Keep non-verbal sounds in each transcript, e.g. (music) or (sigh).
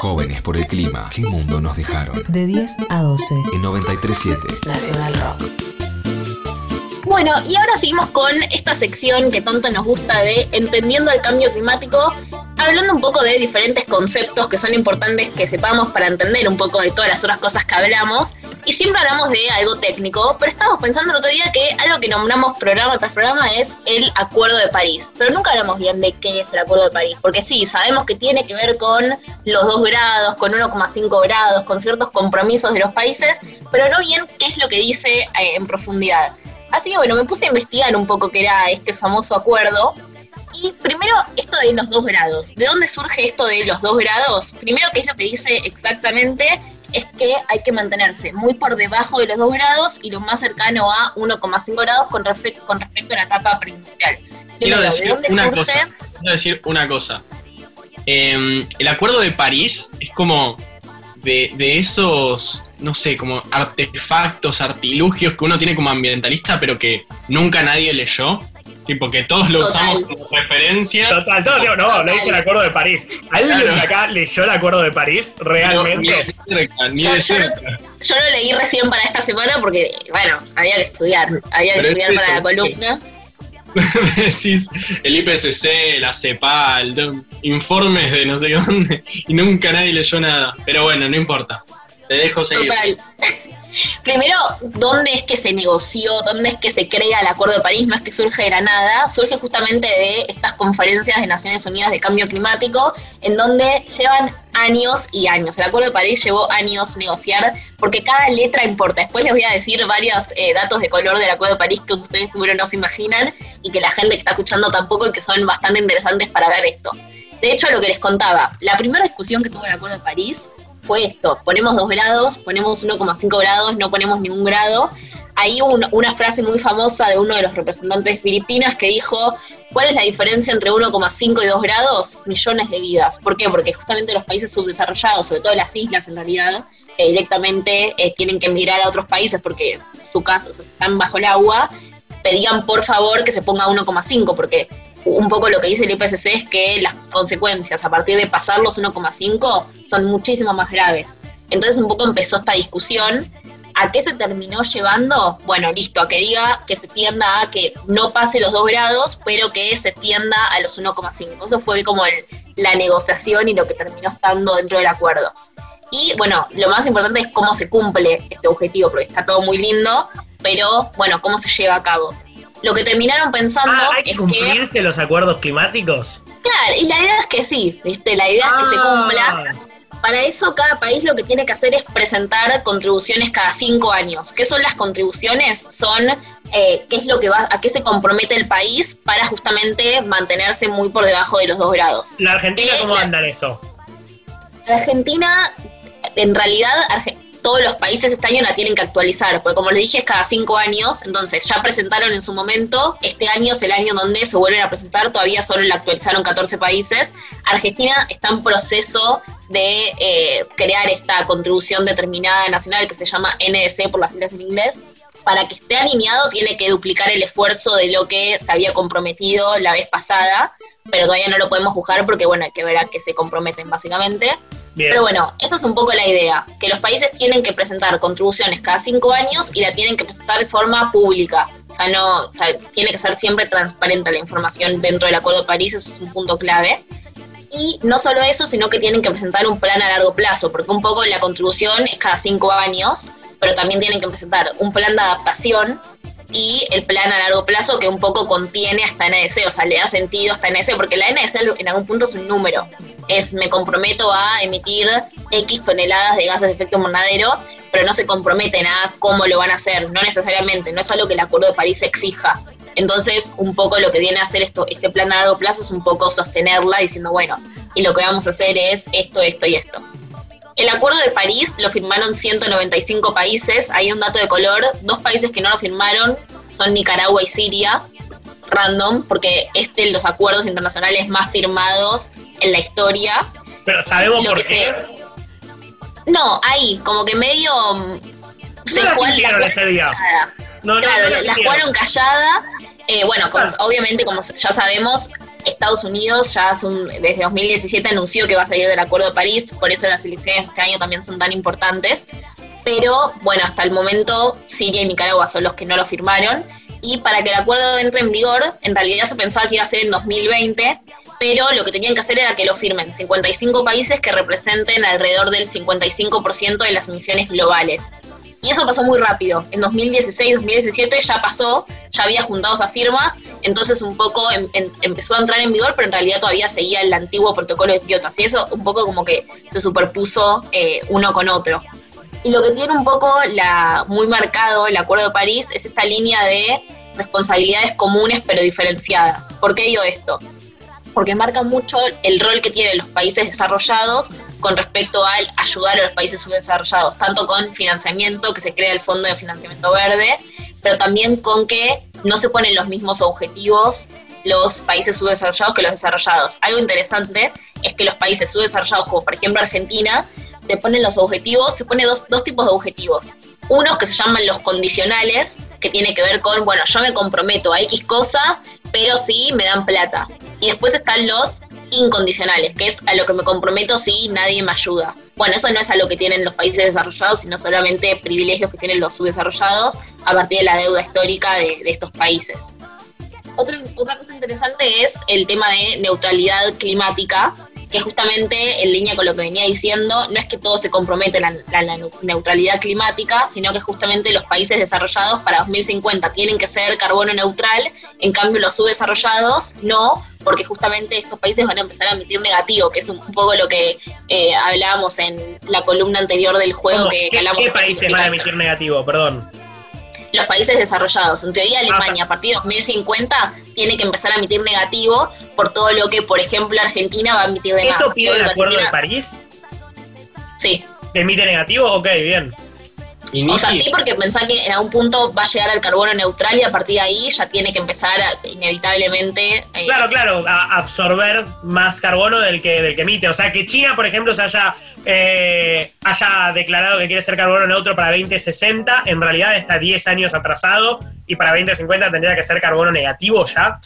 Jóvenes por el clima. ¿Qué mundo nos dejaron? De 10 a 12. En 93.7. Nacional Rock. Bueno, y ahora seguimos con esta sección que tanto nos gusta de Entendiendo el Cambio Climático, hablando un poco de diferentes conceptos que son importantes que sepamos para entender un poco de todas las otras cosas que hablamos. Siempre hablamos de algo técnico, pero estábamos pensando el otro día que algo que nombramos programa tras programa es el Acuerdo de París. Pero nunca hablamos bien de qué es el Acuerdo de París, porque sí, sabemos que tiene que ver con los 2 grados, con 1,5 grados, con ciertos compromisos de los países, pero no bien qué es lo que dice eh, en profundidad. Así que bueno, me puse a investigar un poco qué era este famoso acuerdo. Y primero, esto de los dos grados. ¿De dónde surge esto de los dos grados? Primero, ¿qué es lo que dice exactamente? Es que hay que mantenerse muy por debajo de los dos grados y lo más cercano a 1,5 grados con, respecto con respecto a la etapa preindustrial. Quiero decir, ¿de dónde una cosa, quiero decir una cosa. Eh, el Acuerdo de París es como de, de esos, no sé, como artefactos, artilugios que uno tiene como ambientalista, pero que nunca nadie leyó. Tipo, que todos lo Total. usamos como referencia. Total, todos decimos, no, no dice el acuerdo de París. ¿Alguien Claro. de acá leyó el acuerdo de París Ni realmente? de cerca, ni Yo- de yo no- cerca. Yo lo leí recién para esta semana porque, bueno, había que estudiar. Había que Pero estudiar es para la columna. (laughs) Decís el IPCC, la CEPAL, informes de no sé dónde, y nunca nadie leyó nada. Pero bueno, no importa. Te dejo seguir. Total. (laughs) Primero, ¿dónde es que se negoció? ¿Dónde es que se crea el Acuerdo de París? No es que surge de la nada, surge justamente de estas conferencias de Naciones Unidas de Cambio Climático, en donde llevan años y años. El Acuerdo de París llevó años negociar, porque cada letra importa. Después les voy a decir varios eh, datos de color del Acuerdo de París que ustedes seguro no se imaginan y que la gente que está escuchando tampoco y que son bastante interesantes para ver esto. De hecho, lo que les contaba, la primera discusión que tuvo el Acuerdo de París fue esto, ponemos 2 grados, ponemos 1,5 grados, no ponemos ningún grado. Hay un- una frase muy famosa de uno de los representantes de Filipinas que dijo, ¿cuál es la diferencia entre 1,5 y 2 grados? Millones de vidas. ¿Por qué? Porque justamente los países subdesarrollados, sobre todo las islas en realidad, eh, directamente eh, tienen que emigrar a otros países porque su casa están bajo el agua, pedían por favor que se ponga 1,5 porque un poco lo que dice el IPCC es que las consecuencias a partir de pasar los 1,5 son muchísimo más graves. Entonces un poco empezó esta discusión. ¿A qué se terminó llevando? Bueno, listo, a que diga que se tienda a que no pase los 2 grados, pero que se tienda a los 1,5. Eso fue como el- la negociación y lo que terminó estando dentro del acuerdo. Y bueno, lo más importante es cómo se cumple este objetivo, porque está todo muy lindo, pero bueno, cómo se lleva a cabo. Lo que terminaron pensando Ah, ¿hay que es que cumplirse los acuerdos climáticos? Claro, y la idea es que sí, ¿viste? La idea es que se Ah. cumpla. Para eso cada país lo que tiene que hacer es presentar contribuciones cada cinco años. ¿Qué son las contribuciones? Son eh, qué es lo que va, a qué se compromete el país para justamente mantenerse muy por debajo de los dos grados. ¿La Argentina Eh, cómo la- anda en eso? Argentina, en realidad, Arge- todos los países este año la tienen que actualizar, porque como les dije es cada cinco años, entonces ya presentaron en su momento, este año es el año donde se vuelven a presentar, todavía solo la actualizaron 14 países. Argentina está en proceso de eh, crear esta contribución determinada nacional que se llama NDC por las siglas en inglés. Para que esté alineado tiene que duplicar el esfuerzo de lo que se había comprometido la vez pasada, pero todavía no lo podemos juzgar porque bueno, hay que ver a qué se comprometen básicamente. Bien. Pero bueno, esa es un poco la idea, que los países tienen que presentar contribuciones cada cinco años y la tienen que presentar de forma pública. O sea, no, o sea, tiene que ser siempre transparente la información dentro del Acuerdo de París, eso es un punto clave. Y no solo eso, sino que tienen que presentar un plan a largo plazo, porque un poco la contribución es cada cinco años, pero también tienen que presentar un plan de adaptación y el plan a largo plazo que un poco contiene hasta NDC, o sea, le da sentido hasta NDC, porque la NDC en algún punto es un número. Es me comprometo a emitir X toneladas de gases de efecto invernadero, pero no se comprometen a cómo lo van a hacer, no necesariamente, no es algo que el Acuerdo de París exija. Entonces, un poco lo que viene a hacer esto, este plan a largo plazo es un poco sostenerla diciendo, bueno, y lo que vamos a hacer es esto, esto y esto. El Acuerdo de París lo firmaron 195 países. Hay un dato de color. Dos países que no lo firmaron son Nicaragua y Siria. Random, porque este de los acuerdos internacionales más firmados en la historia. Pero sabemos Lo por que qué. No, ahí, como que medio. mm, No la jugaron- la ese día. No, no, Claro, no la jugaron callada. Eh, bueno, obviamente, como ya sabemos, Estados Unidos ya hace un- desde 2017 anunció que va a salir del Acuerdo de París, por eso las elecciones este año también son tan importantes. Pero bueno, hasta el momento Siria y Nicaragua son los que no lo firmaron. Y para que el acuerdo entre en vigor, en realidad se pensaba que iba a ser en 2020, pero lo que tenían que hacer era que lo firmen 55 países que representen alrededor del 55% de las emisiones globales. Y eso pasó muy rápido. En 2016, 2017 ya pasó, ya había juntado esas firmas, entonces un poco em- em- empezó a entrar en vigor, pero en realidad todavía seguía el antiguo protocolo de Kioto. Así eso un poco como que se superpuso eh, uno con otro. Y lo que tiene un poco la, muy marcado el Acuerdo de París es esta línea de responsabilidades comunes pero diferenciadas. ¿Por qué digo esto? Porque marca mucho el rol que tienen los países desarrollados con respecto al ayudar a los países subdesarrollados, tanto con financiamiento, que se crea el Fondo de Financiamiento Verde, pero también con que no se ponen los mismos objetivos los países subdesarrollados que los desarrollados. Algo interesante es que los países subdesarrollados, como por ejemplo Argentina, se ponen los objetivos, se pone dos, dos tipos de objetivos. Unos que se llaman los condicionales, que tiene que ver con, bueno, yo me comprometo a X cosa, pero sí me dan plata. Y después están los incondicionales, que es a lo que me comprometo si nadie me ayuda. Bueno, eso no es a lo que tienen los países desarrollados, sino solamente privilegios que tienen los subdesarrollados a partir de la deuda histórica de, estos países. Otra, otra cosa interesante es el tema de neutralidad climática, que justamente en línea con lo que venía diciendo, no es que todos se comprometen a la, la neutralidad climática, sino que justamente los países desarrollados para 2050 tienen que ser carbono neutral, en cambio los subdesarrollados no, porque justamente estos países van a empezar a emitir negativo, que es un, poco lo que eh, hablábamos en la columna anterior del juego que, que ¿Qué, hablamos qué países van a esto. emitir negativo? Perdón. Los países desarrollados. En teoría, Ah, Alemania a partir de 2050 tiene que empezar a emitir negativo por todo lo que, por ejemplo, Argentina va a emitir de más. ¿Eso pide el acuerdo de París? Sí. ¿Que emite negativo? Ok, bien. O sea, sí, porque pensá que en algún punto va a llegar al carbono neutral y a partir de ahí ya tiene que empezar a- inevitablemente. eh, Claro, claro, a absorber más carbono del que, del que emite. O sea, que China, por ejemplo, se haya, eh, haya declarado que quiere ser carbono neutro para 2060, en realidad está 10 años atrasado y para 2050 tendría que ser carbono negativo ya.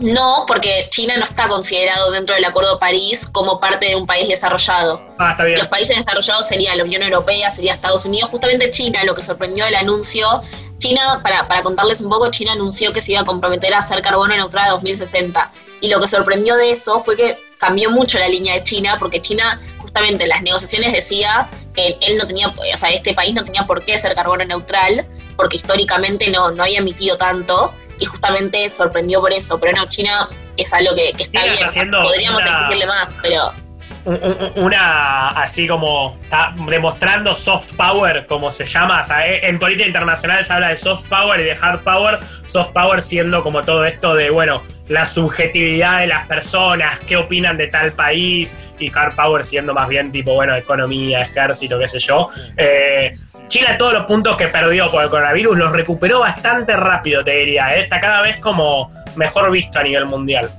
No, porque China no está considerado dentro del Acuerdo de París como parte de un país desarrollado. Ah, está bien. Los países desarrollados serían la Unión Europea, sería Estados Unidos, justamente China, lo que sorprendió del anuncio. China, para, para contarles un poco, China anunció que se iba a comprometer a hacer carbono neutral a 2060. Y lo que sorprendió de eso fue que cambió mucho la línea de China, porque China, justamente en las negociaciones decía que él no tenía, o sea, este país no tenía por qué ser carbono neutral, porque históricamente no, no había emitido tanto. Y justamente sorprendió por eso. Pero no, China es algo que, que está bien. haciendo Podríamos una- exigirle más, pero Un- un- una así como está demostrando soft power, como se llama. O sea, eh, en política internacional se habla de soft power y de hard power. Soft power siendo como todo esto de, bueno, la subjetividad de las personas, qué opinan de tal país, y hard power siendo más bien tipo, bueno, economía, ejército, qué sé yo. Eh, China todos los puntos que perdió por el coronavirus los recuperó bastante rápido, te diría. eh. Está cada vez como mejor visto a nivel mundial.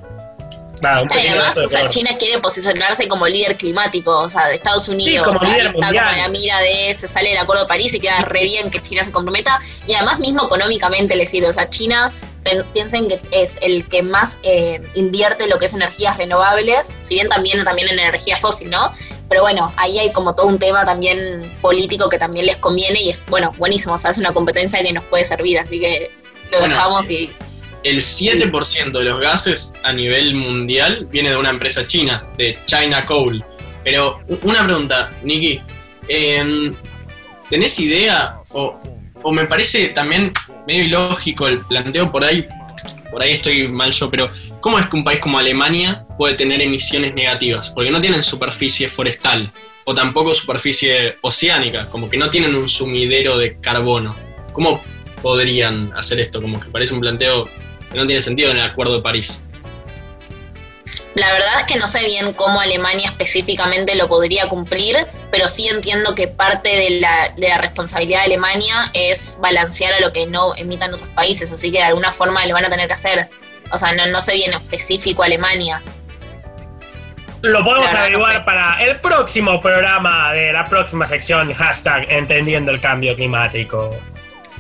Nada, un además, o sea. China quiere posicionarse como líder climático, o sea, de Estados Unidos. como o sea, líder está mundial. como la mira de se sale del Acuerdo de París y queda re bien que China se comprometa. Y además mismo económicamente le sirve. O sea, China, piensen que es el que más eh, invierte lo que es energías renovables, si bien también, también en energía fósil, ¿no? Pero bueno, ahí hay como todo un tema también político que también les conviene y es, bueno, buenísimo. O sea, es una competencia que nos puede servir, así que lo Bueno. dejamos y el 7% de los gases a nivel mundial viene de una empresa china, de China Coal. Pero una pregunta, Nicky. em, ¿Tenés idea? O, o me parece también medio ilógico el planteo por ahí. Por ahí estoy mal yo, pero ¿cómo es que un país como Alemania puede tener emisiones negativas? Porque no tienen superficie forestal o tampoco superficie oceánica, como que no tienen un sumidero de carbono. ¿Cómo podrían hacer esto? Como que parece un planteo que no tiene sentido en el Acuerdo de París. La verdad es que no sé bien cómo Alemania específicamente lo podría cumplir, pero sí entiendo que parte de la, de la responsabilidad de Alemania es balancear a lo que no emitan otros países, así que de alguna forma lo van a tener que hacer. O sea, no, no sé bien específico Alemania. Lo podemos no averiguar sé. para el próximo programa de la próxima sección, hashtag Entendiendo el Cambio Climático.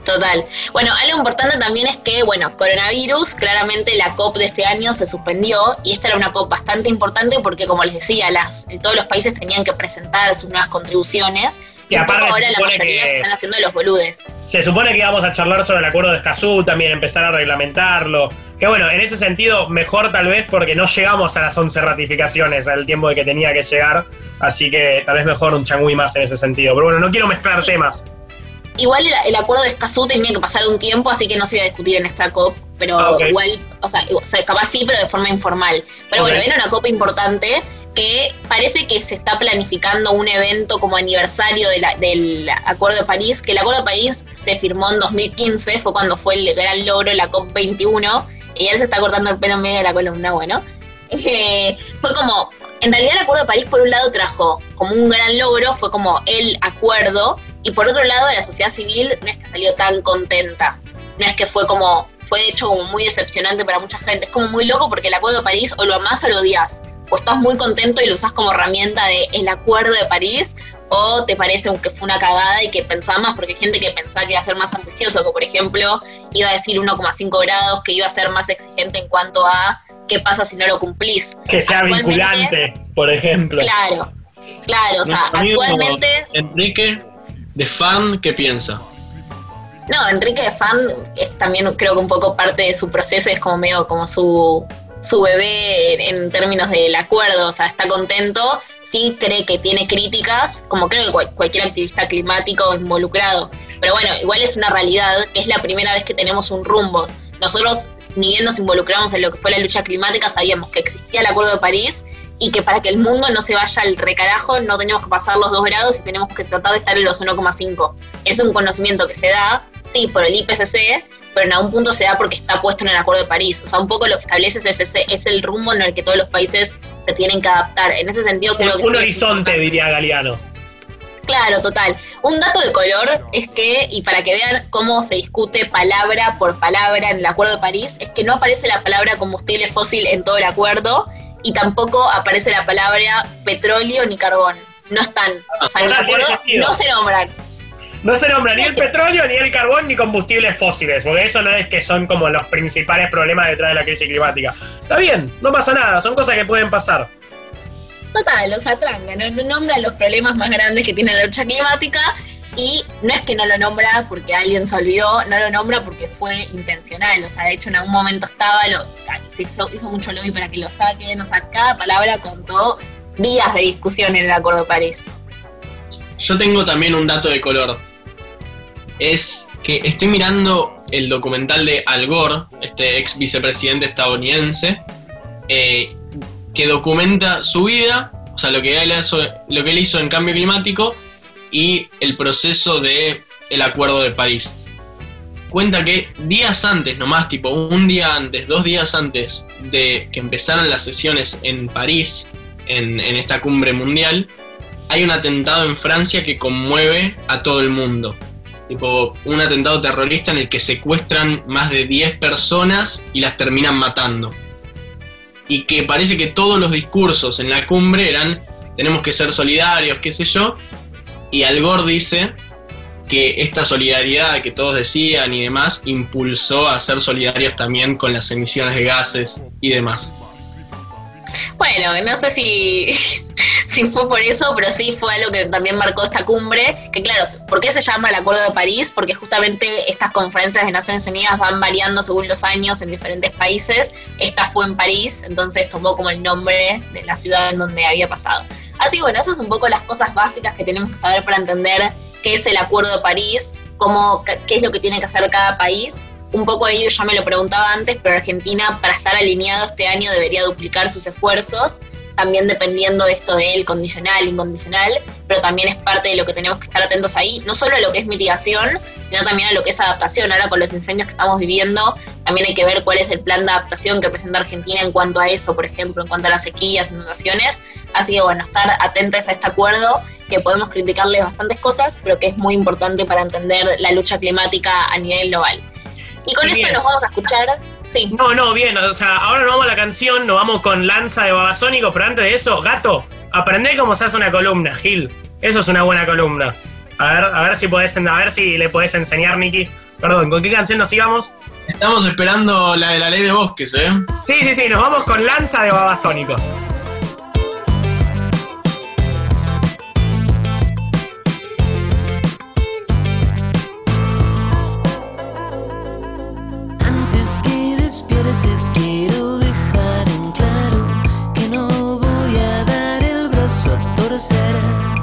Total. Bueno, algo importante también es que, bueno, coronavirus, claramente la COP de este año se suspendió y esta era una COP bastante importante porque, como les decía, las, todos los países tenían que presentar sus nuevas contribuciones Y aparte ahora la mayoría que- se están haciendo los boludes. Se supone que íbamos a charlar sobre el acuerdo de Escazú, también empezar a reglamentarlo. Que bueno, en ese sentido, mejor tal vez porque no llegamos a las 11 ratificaciones al tiempo de que tenía que llegar. Así que tal vez mejor un changüí más en ese sentido. Pero bueno, no quiero mezclar temas. Igual el, el acuerdo de Escazú tenía que pasar un tiempo, así que no se iba a discutir en esta COP, pero Ah, igual, o sea, o sea, capaz sí, pero de forma informal. Pero bueno, era una COP importante que parece que se está planificando un evento como aniversario de la- del Acuerdo de París, que el Acuerdo de París se firmó en 2015, fue cuando fue el gran logro, la COP 21, y él se está cortando el pelo en medio de la columna, bueno. Eh, fue como, en realidad el Acuerdo de París por un lado trajo como un gran logro, fue como el acuerdo, y por otro lado la sociedad civil no es que salió tan contenta, no es que fue como, fue de hecho como muy decepcionante para mucha gente, es como muy loco porque el Acuerdo de París o lo amás o lo odias, o estás muy contento y lo usás como herramienta de el Acuerdo de París, o te parece que fue una cagada y que pensaba más, porque hay gente que pensaba que iba a ser más ambicioso, que por ejemplo iba a decir 1,5 grados, que iba a ser más exigente en cuanto a qué pasa si no lo cumplís. Que sea vinculante, por ejemplo. Claro, claro, o sea, actualmente, Enrique de Farn, ¿qué piensa? no, Enrique de Fan es también creo que un poco parte de su proceso, es como medio como su, su bebé en, términos del acuerdo, o sea, está contento, sí cree que tiene críticas, como creo que cual- cualquier activista climático involucrado, pero bueno, igual es una realidad es la primera vez que tenemos un rumbo. Nosotros, ni bien nos involucramos en lo que fue la lucha climática, sabíamos que existía el Acuerdo de París y que para que el mundo no se vaya al recarajo no tenemos que pasar los 2 grados y tenemos que tratar de estar en los 1,5. Es un conocimiento que se da, sí, por el IPCC, pero en algún punto se da porque está puesto en el Acuerdo de París. O sea, un poco lo que establece es, ese, es el rumbo en el que todos los países se tienen que adaptar. En ese sentido creo Un, que un sí horizonte, diría Galeano. Claro, total. Un dato de color es que, y para que vean cómo se discute palabra por palabra en el Acuerdo de París, es que no aparece la palabra combustible fósil en todo el acuerdo y tampoco aparece la palabra petróleo ni carbón. No están. O sea, Ah, no se nombran. No se nombra ni el petróleo, ni el carbón, ni combustibles fósiles, porque eso no es que son como los principales problemas detrás de la crisis climática. Está bien, no pasa nada, son cosas que pueden pasar. Total, los atranca, no, no nombra los problemas más grandes que tiene la lucha climática y no es que no lo nombra porque alguien se olvidó, no lo nombra porque fue intencional, o sea, de hecho en algún momento estaba, lo, se hizo, mucho lobby para que lo saquen, o sea, cada palabra contó días de discusión en el Acuerdo de París. Yo tengo también un dato de color. Es que estoy mirando el documental de Al Gore, este ex vicepresidente estadounidense, eh, que documenta su vida, o sea, lo que, él hizo, lo que él hizo en cambio climático y el proceso de el Acuerdo de París. Cuenta que días antes, nomás, tipo un día antes, dos días antes de que empezaran las sesiones en París, en, en esta cumbre mundial, hay un atentado en Francia que conmueve a todo el mundo. Tipo, un atentado terrorista en el que secuestran más de 10 personas y las terminan matando. Y que parece que todos los discursos en la cumbre eran, tenemos que ser solidarios, qué sé yo. Y Al Gore dice que esta solidaridad que todos decían y demás impulsó a ser solidarios también con las emisiones de gases y demás. Bueno, no sé si, (laughs) si fue por eso, pero sí fue algo que también marcó esta cumbre, que claro, ¿por qué se llama el Acuerdo de París? Porque justamente estas conferencias de Naciones Unidas van variando según los años en diferentes países. Esta fue en París, entonces tomó como el nombre de la ciudad en donde había pasado. Así que bueno, esas son un poco las cosas básicas que tenemos que saber para entender qué es el Acuerdo de París, cómo, qué es lo que tiene que hacer cada país. Un poco yo ya me lo preguntaba antes, pero Argentina para estar alineado este año debería duplicar sus esfuerzos, también dependiendo de esto del condicional, incondicional, pero también es parte de lo que tenemos que estar atentos ahí, no solo a lo que es mitigación, sino también a lo que es adaptación. Ahora con los incendios que estamos viviendo, también hay que ver cuál es el plan de adaptación que presenta Argentina en cuanto a eso, por ejemplo, en cuanto a las sequías, inundaciones. Así que bueno, estar atentos a este acuerdo, que podemos criticarle bastantes cosas, pero que es muy importante para entender la lucha climática a nivel global. Y con Bien. esto nos vamos a escuchar. Sí. No, no, bien, o sea, ahora nos vamos a la canción, nos vamos con Lanza de Babasónico, pero antes de eso, gato, aprendé cómo se hace una columna, Gil. Eso es una buena columna. A ver, a ver si podés, a ver si le podés enseñar, Nicky. Perdón, ¿con qué canción nos íbamos? Estamos esperando la de la ley de bosques, ¿eh? Sí, sí, sí, nos vamos con Lanza de Babasónicos. será.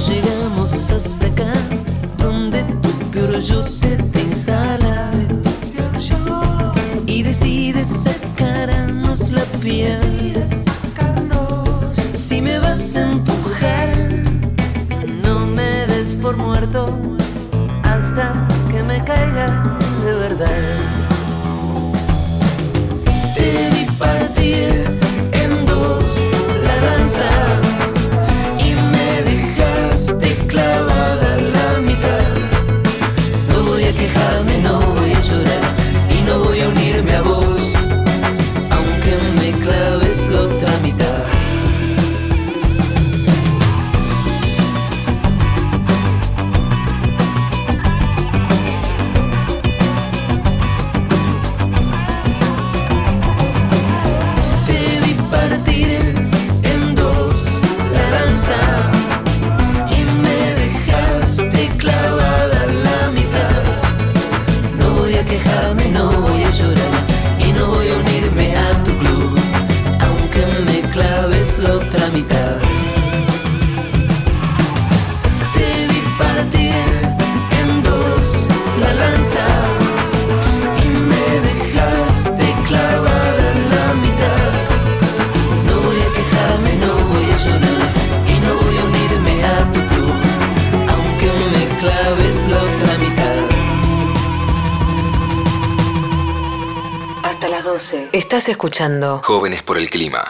¿Cómo llegamos hasta acá? Donde tu peor yo se te instala y decides sacarnos la piel. Si me vas a empujar, Estás escuchando Jóvenes por el clima.